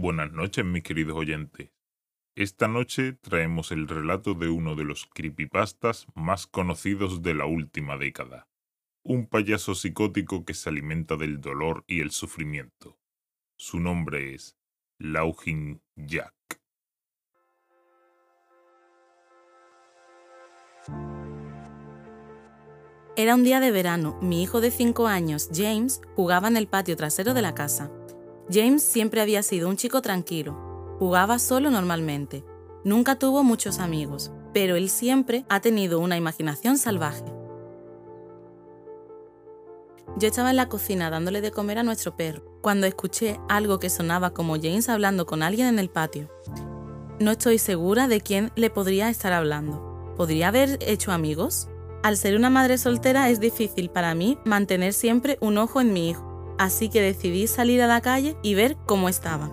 Buenas noches, mis queridos oyentes. Esta noche traemos el relato de uno de los creepypastas más conocidos de la última década. Un payaso psicótico que se alimenta del dolor y el sufrimiento. Su nombre es Laughing Jack. Era un día de verano. Mi hijo de 5 años, James, jugaba en el patio trasero de la casa. James siempre había sido un chico tranquilo. Jugaba solo normalmente. Nunca tuvo muchos amigos, pero él siempre ha tenido una imaginación salvaje. Yo estaba en la cocina dándole de comer a nuestro perro, cuando escuché algo que sonaba como James hablando con alguien en el patio. No estoy segura de quién le podría estar hablando. ¿Podría haber hecho amigos? Al ser una madre soltera es difícil para mí mantener siempre un ojo en mi hijo, así que decidí salir a la calle y ver cómo estaba.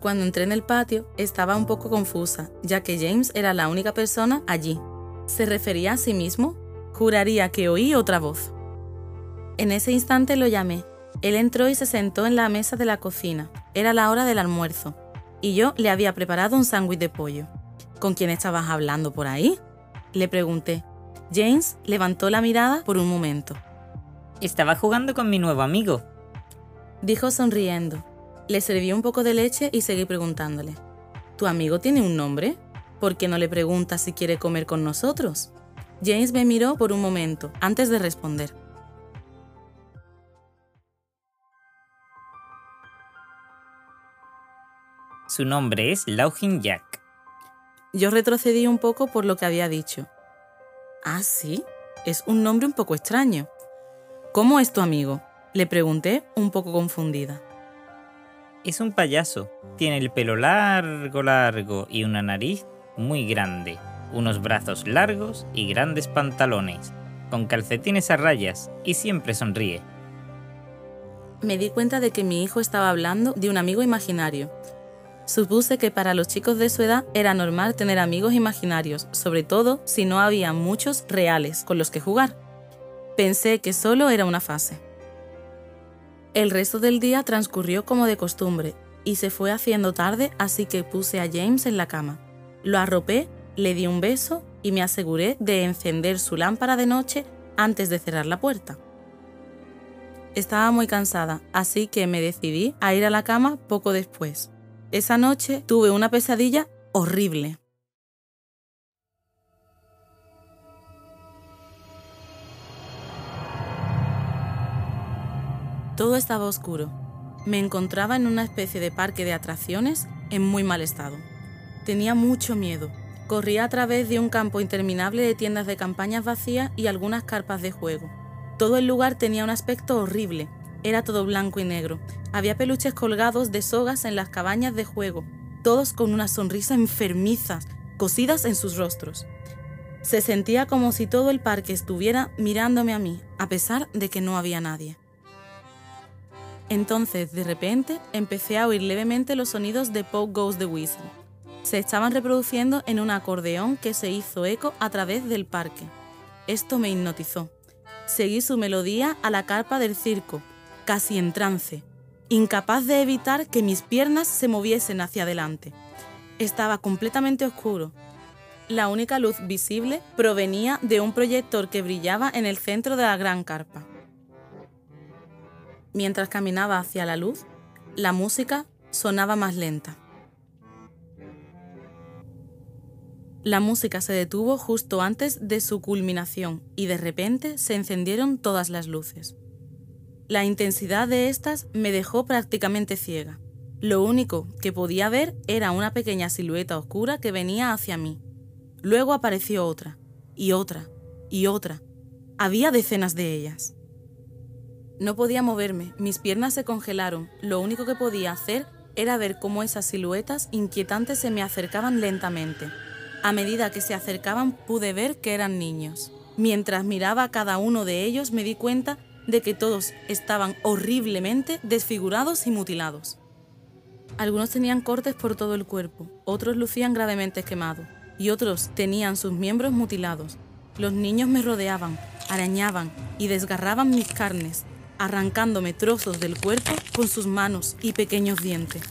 Cuando entré en el patio estaba un poco confusa, ya que James era la única persona allí. ¿Se refería a sí mismo? Juraría que oí otra voz. En ese instante lo llamé. Él entró y se sentó en la mesa de la cocina. Era la hora del almuerzo, y yo le había preparado un sándwich de pollo. ¿Con quién estabas hablando por ahí? Le pregunté, James levantó la mirada por un momento. Estaba jugando con mi nuevo amigo. Dijo sonriendo. Le serví un poco de leche y seguí preguntándole. ¿Tu amigo tiene un nombre? ¿Por qué no le preguntas si quiere comer con nosotros? James me miró por un momento antes de responder. Su nombre es Laughing Jack. Yo retrocedí un poco por lo que había dicho Ah, sí, es un nombre un poco extraño. ¿Cómo es tu amigo? Le pregunté, un poco confundida. Es un payaso. Tiene el pelo largo, largo y una nariz muy grande, unos brazos largos y grandes pantalones, con calcetines a rayas y siempre sonríe. Me di cuenta de que mi hijo estaba hablando de un amigo imaginario, Supuse que para los chicos de su edad era normal tener amigos imaginarios, sobre todo si no había muchos reales con los que jugar. Pensé que solo era una fase. El resto del día transcurrió como de costumbre y se fue haciendo tarde, así que puse a James en la cama. Lo arropé, le di un beso y me aseguré de encender su lámpara de noche antes de cerrar la puerta. Estaba muy cansada, así que me decidí a ir a la cama poco después. Esa noche tuve una pesadilla horrible. Todo estaba oscuro. Me encontraba en una especie de parque de atracciones en muy mal estado. Tenía mucho miedo. Corría a través de un campo interminable de tiendas de campañas vacías y algunas carpas de juego. Todo el lugar tenía un aspecto horrible, era todo blanco y negro. Había peluches colgados de sogas en las cabañas de juego, todos con una sonrisa enfermiza, cosidas en sus rostros. Se sentía como si todo el parque estuviera mirándome a mí, a pesar de que no había nadie. Entonces, de repente, empecé a oír levemente los sonidos de Poke Goes the Whistle. Se estaban reproduciendo en un acordeón que se hizo eco a través del parque. Esto me hipnotizó. Seguí su melodía a la carpa del circo, casi en trance, incapaz de evitar que mis piernas se moviesen hacia adelante. Estaba completamente oscuro. La única luz visible provenía de un proyector que brillaba en el centro de la gran carpa. Mientras caminaba hacia la luz, la música sonaba más lenta. La música se detuvo justo antes de su culminación y de repente se encendieron todas las luces. La intensidad de estas me dejó prácticamente ciega. Lo único que podía ver era una pequeña silueta oscura que venía hacia mí. Luego apareció otra, y otra, y otra. Había decenas de ellas. No podía moverme, mis piernas se congelaron. Lo único que podía hacer era ver cómo esas siluetas inquietantes se me acercaban lentamente. A medida que se acercaban pude ver que eran niños. Mientras miraba a cada uno de ellos me di cuenta de que todos estaban horriblemente desfigurados y mutilados. Algunos tenían cortes por todo el cuerpo, otros lucían gravemente quemados y otros tenían sus miembros mutilados. Los niños me rodeaban, arañaban y desgarraban mis carnes. Arrancándome trozos del cuerpo con sus manos y pequeños dientes.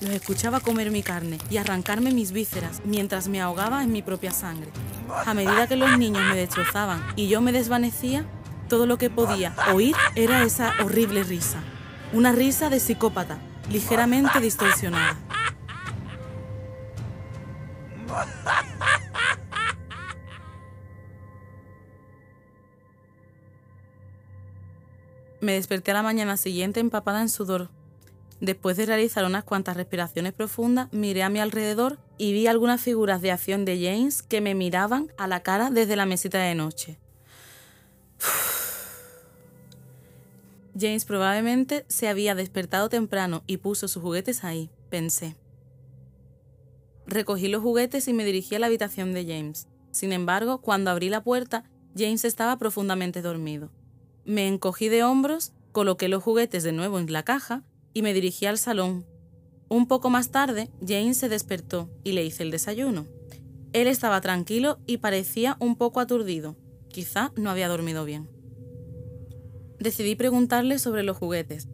Los escuchaba comer mi carne y arrancarme mis vísceras mientras me ahogaba en mi propia sangre. A medida que los niños me destrozaban y yo me desvanecía, todo lo que podía oír era esa horrible risa. Una risa de psicópata, ligeramente distorsionada. Me desperté a la mañana siguiente empapada en sudor. Después de realizar unas cuantas respiraciones profundas, miré a mi alrededor y vi algunas figuras de acción de James que me miraban a la cara desde la mesita de noche. James probablemente se había despertado temprano y puso sus juguetes ahí, pensé. Recogí los juguetes y me dirigí a la habitación de James. Sin embargo, cuando abrí la puerta, James estaba profundamente dormido. Me encogí de hombros, coloqué los juguetes de nuevo en la caja y me dirigí al salón. Un poco más tarde, Jane se despertó y le hice el desayuno. Él estaba tranquilo y parecía un poco aturdido. Quizá no había dormido bien. Decidí preguntarle sobre los juguetes.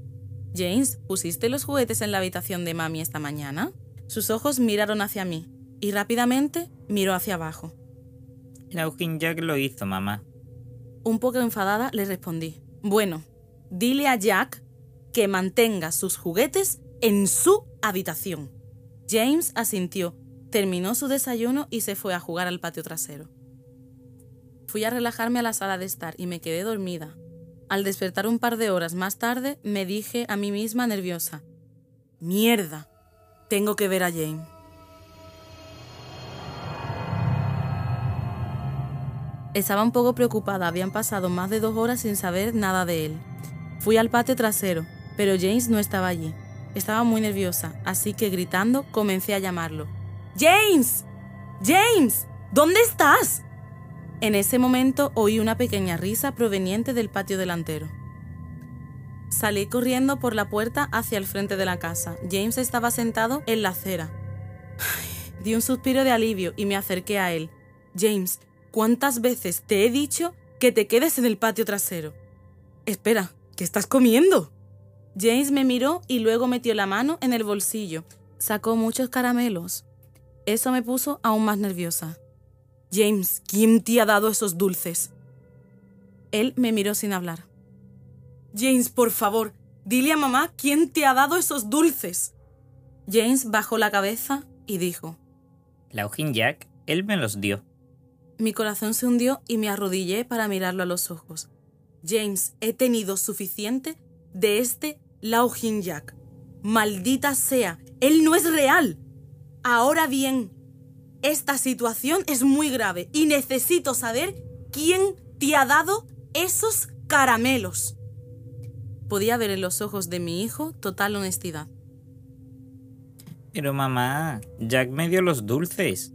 James, ¿pusiste los juguetes en la habitación de mami esta mañana? Sus ojos miraron hacia mí y rápidamente miró hacia abajo. La Jack lo hizo, mamá. Un poco enfadada le respondí, bueno, dile a Jack que mantenga sus juguetes en su habitación. James asintió, terminó su desayuno y se fue a jugar al patio trasero. Fui a relajarme a la sala de estar y me quedé dormida. Al despertar un par de horas más tarde, me dije a mí misma nerviosa, Mierda, tengo que ver a James. Estaba un poco preocupada, habían pasado más de dos horas sin saber nada de él. Fui al patio trasero, pero James no estaba allí. Estaba muy nerviosa, así que gritando comencé a llamarlo. ¡James! ¡James! ¿Dónde estás? En ese momento oí una pequeña risa proveniente del patio delantero. Salí corriendo por la puerta hacia el frente de la casa. James estaba sentado en la acera. di un suspiro de alivio y me acerqué a él. James, ¿Cuántas veces te he dicho que te quedes en el patio trasero? Espera, ¿qué estás comiendo? James me miró y luego metió la mano en el bolsillo. Sacó muchos caramelos. Eso me puso aún más nerviosa. James, ¿quién te ha dado esos dulces? Él me miró sin hablar. James, por favor, dile a mamá quién te ha dado esos dulces. James bajó la cabeza y dijo: La Jack, él me los dio. Mi corazón se hundió y me arrodillé para mirarlo a los ojos. James, he tenido suficiente de este Lao Jack. Maldita sea, él no es real. Ahora bien, esta situación es muy grave y necesito saber quién te ha dado esos caramelos. Podía ver en los ojos de mi hijo total honestidad. Pero mamá, Jack me dio los dulces.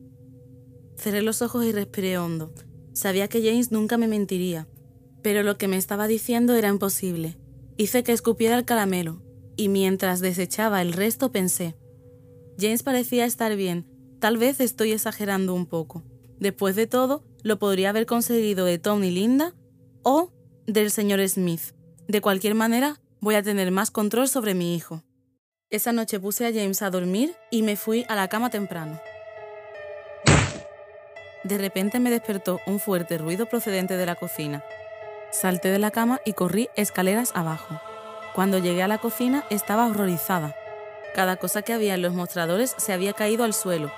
Cerré los ojos y respiré hondo. Sabía que James nunca me mentiría, pero lo que me estaba diciendo era imposible. Hice que escupiera el caramelo, y mientras desechaba el resto pensé, James parecía estar bien, tal vez estoy exagerando un poco. Después de todo, lo podría haber conseguido de Tom y Linda o del señor Smith. De cualquier manera, voy a tener más control sobre mi hijo. Esa noche puse a James a dormir y me fui a la cama temprano. De repente me despertó un fuerte ruido procedente de la cocina. Salté de la cama y corrí escaleras abajo. Cuando llegué a la cocina estaba horrorizada. Cada cosa que había en los mostradores se había caído al suelo,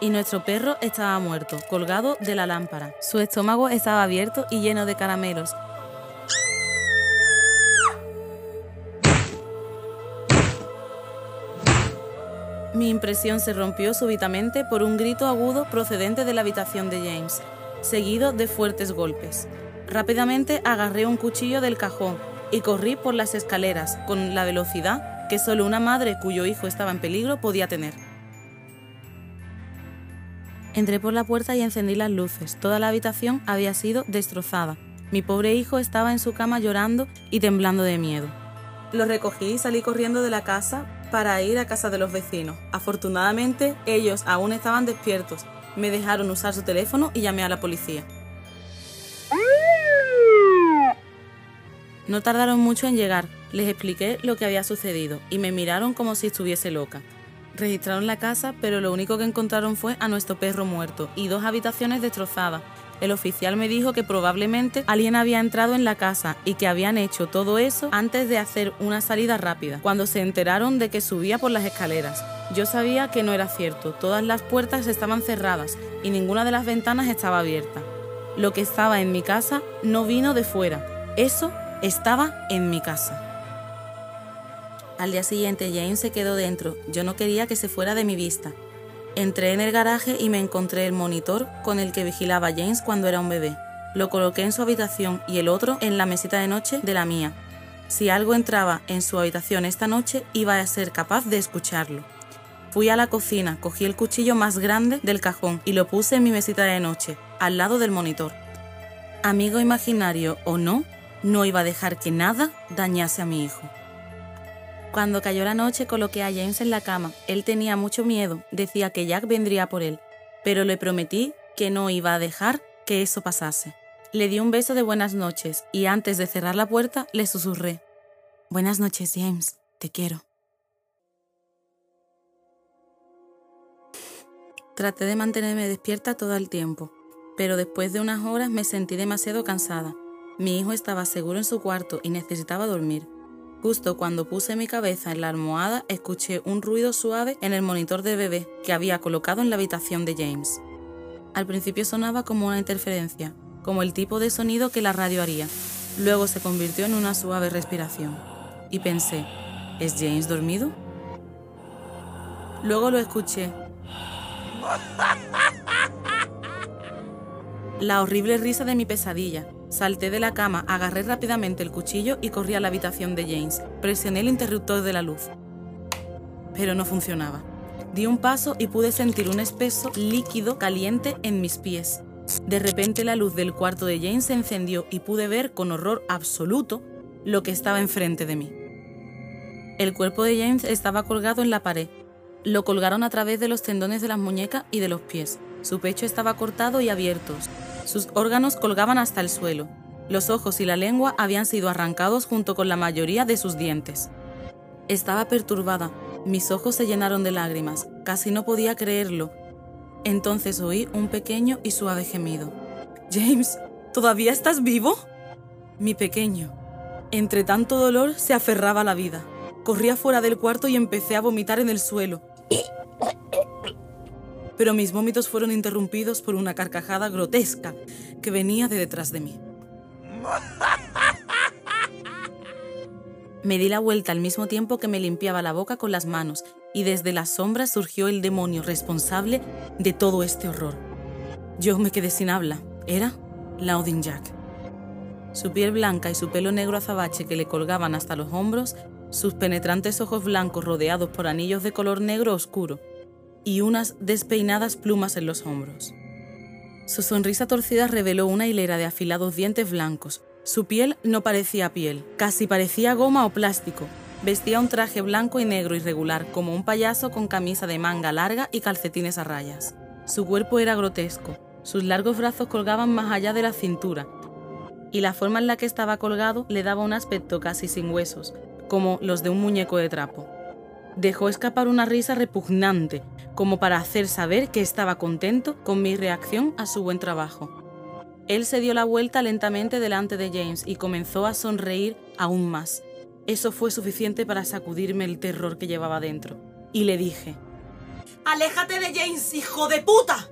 y nuestro perro estaba muerto, colgado de la lámpara. Su estómago estaba abierto y lleno de caramelos, Mi impresión se rompió súbitamente por un grito agudo procedente de la habitación de James, seguido de fuertes golpes. Rápidamente agarré un cuchillo del cajón y corrí por las escaleras con la velocidad que solo una madre cuyo hijo estaba en peligro podía tener. Entré por la puerta y encendí las luces. Toda la habitación había sido destrozada. Mi pobre hijo estaba en su cama llorando y temblando de miedo. Lo recogí y salí corriendo de la casa para ir a casa de los vecinos. Afortunadamente, ellos aún estaban despiertos. Me dejaron usar su teléfono y llamé a la policía. No tardaron mucho en llegar, les expliqué lo que había sucedido y me miraron como si estuviese loca. Registraron la casa, pero lo único que encontraron fue a nuestro perro muerto y dos habitaciones destrozadas. El oficial me dijo que probablemente alguien había entrado en la casa y que habían hecho todo eso antes de hacer una salida rápida, cuando se enteraron de que subía por las escaleras. Yo sabía que no era cierto, todas las puertas estaban cerradas y ninguna de las ventanas estaba abierta. Lo que estaba en mi casa no vino de fuera, eso estaba en mi casa. Al día siguiente James se quedó dentro, yo no quería que se fuera de mi vista. Entré en el garaje y me encontré el monitor con el que vigilaba James cuando era un bebé. Lo coloqué en su habitación y el otro en la mesita de noche de la mía. Si algo entraba en su habitación esta noche, iba a ser capaz de escucharlo. Fui a la cocina, cogí el cuchillo más grande del cajón y lo puse en mi mesita de noche, al lado del monitor. Amigo imaginario o no, no iba a dejar que nada dañase a mi hijo. Cuando cayó la noche coloqué a James en la cama. Él tenía mucho miedo, decía que Jack vendría por él, pero le prometí que no iba a dejar que eso pasase. Le di un beso de buenas noches y antes de cerrar la puerta le susurré. Buenas noches, James, te quiero. Traté de mantenerme despierta todo el tiempo, pero después de unas horas me sentí demasiado cansada. Mi hijo estaba seguro en su cuarto y necesitaba dormir. Justo cuando puse mi cabeza en la almohada, escuché un ruido suave en el monitor de bebé que había colocado en la habitación de James. Al principio sonaba como una interferencia, como el tipo de sonido que la radio haría. Luego se convirtió en una suave respiración. Y pensé, ¿es James dormido? Luego lo escuché. La horrible risa de mi pesadilla, Salté de la cama, agarré rápidamente el cuchillo y corrí a la habitación de James. Presioné el interruptor de la luz. Pero no funcionaba. Di un paso y pude sentir un espeso líquido caliente en mis pies. De repente la luz del cuarto de James se encendió y pude ver con horror absoluto lo que estaba enfrente de mí. El cuerpo de James estaba colgado en la pared. Lo colgaron a través de los tendones de las muñecas y de los pies. Su pecho estaba cortado y abierto. Sus órganos colgaban hasta el suelo. Los ojos y la lengua habían sido arrancados junto con la mayoría de sus dientes. Estaba perturbada. Mis ojos se llenaron de lágrimas. Casi no podía creerlo. Entonces oí un pequeño y suave gemido. James, ¿todavía estás vivo? Mi pequeño. Entre tanto dolor se aferraba a la vida. Corrí afuera del cuarto y empecé a vomitar en el suelo pero mis vómitos fueron interrumpidos por una carcajada grotesca que venía de detrás de mí. Me di la vuelta al mismo tiempo que me limpiaba la boca con las manos y desde las sombras surgió el demonio responsable de todo este horror. Yo me quedé sin habla. Era Laudin Jack. Su piel blanca y su pelo negro azabache que le colgaban hasta los hombros, sus penetrantes ojos blancos rodeados por anillos de color negro oscuro, y unas despeinadas plumas en los hombros. Su sonrisa torcida reveló una hilera de afilados dientes blancos. Su piel no parecía piel, casi parecía goma o plástico. Vestía un traje blanco y negro irregular, como un payaso con camisa de manga larga y calcetines a rayas. Su cuerpo era grotesco, sus largos brazos colgaban más allá de la cintura, y la forma en la que estaba colgado le daba un aspecto casi sin huesos, como los de un muñeco de trapo dejó escapar una risa repugnante, como para hacer saber que estaba contento con mi reacción a su buen trabajo. Él se dio la vuelta lentamente delante de James y comenzó a sonreír aún más. Eso fue suficiente para sacudirme el terror que llevaba dentro. Y le dije, ¡Aléjate de James, hijo de puta!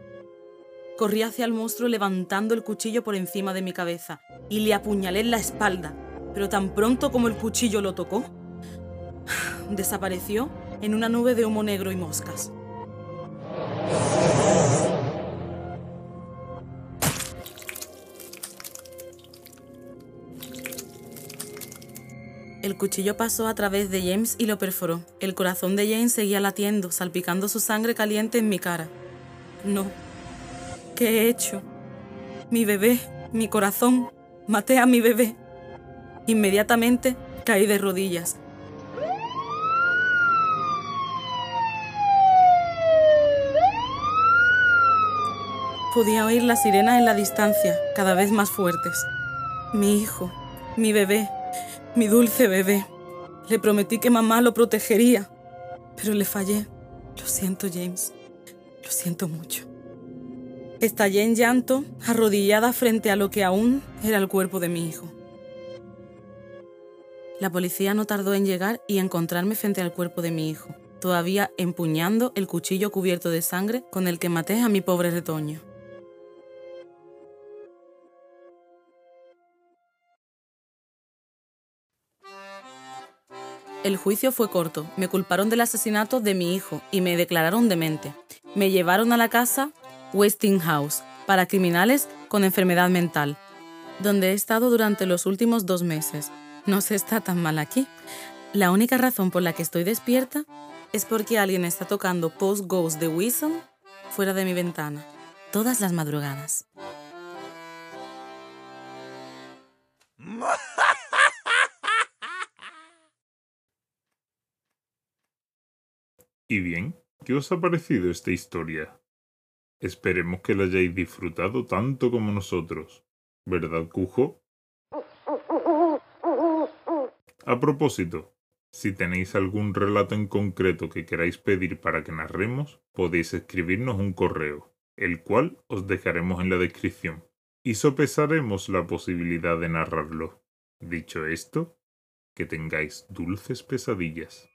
Corrí hacia el monstruo levantando el cuchillo por encima de mi cabeza y le apuñalé en la espalda, pero tan pronto como el cuchillo lo tocó, desapareció en una nube de humo negro y moscas. El cuchillo pasó a través de James y lo perforó. El corazón de James seguía latiendo, salpicando su sangre caliente en mi cara. No. ¿Qué he hecho? Mi bebé, mi corazón. Maté a mi bebé. Inmediatamente caí de rodillas. Podía oír las sirenas en la distancia, cada vez más fuertes. Mi hijo, mi bebé, Mi dulce bebé. Le prometí que mamá lo protegería, pero le fallé. Lo siento, James. Lo siento mucho. Estallé en llanto, arrodillada frente a lo que aún era el cuerpo de mi hijo. La policía no tardó en llegar y encontrarme frente al cuerpo de mi hijo, todavía empuñando el cuchillo cubierto de sangre con el que maté a mi pobre retoño. El juicio fue corto. Me culparon del asesinato de mi hijo y me declararon demente. Me llevaron a la casa Westinghouse para criminales con enfermedad mental, donde he estado durante los últimos dos meses. No se está tan mal aquí. La única razón por la que estoy despierta es porque alguien está tocando Post Ghost de Wilson fuera de mi ventana, todas las madrugadas. Y bien, ¿qué os ha parecido esta historia? Esperemos que la hayáis disfrutado tanto como nosotros. ¿Verdad, Cujo? A propósito, si tenéis algún relato en concreto que queráis pedir para que narremos, podéis escribirnos un correo, el cual os dejaremos en la descripción, y sopesaremos la posibilidad de narrarlo. Dicho esto, que tengáis dulces pesadillas.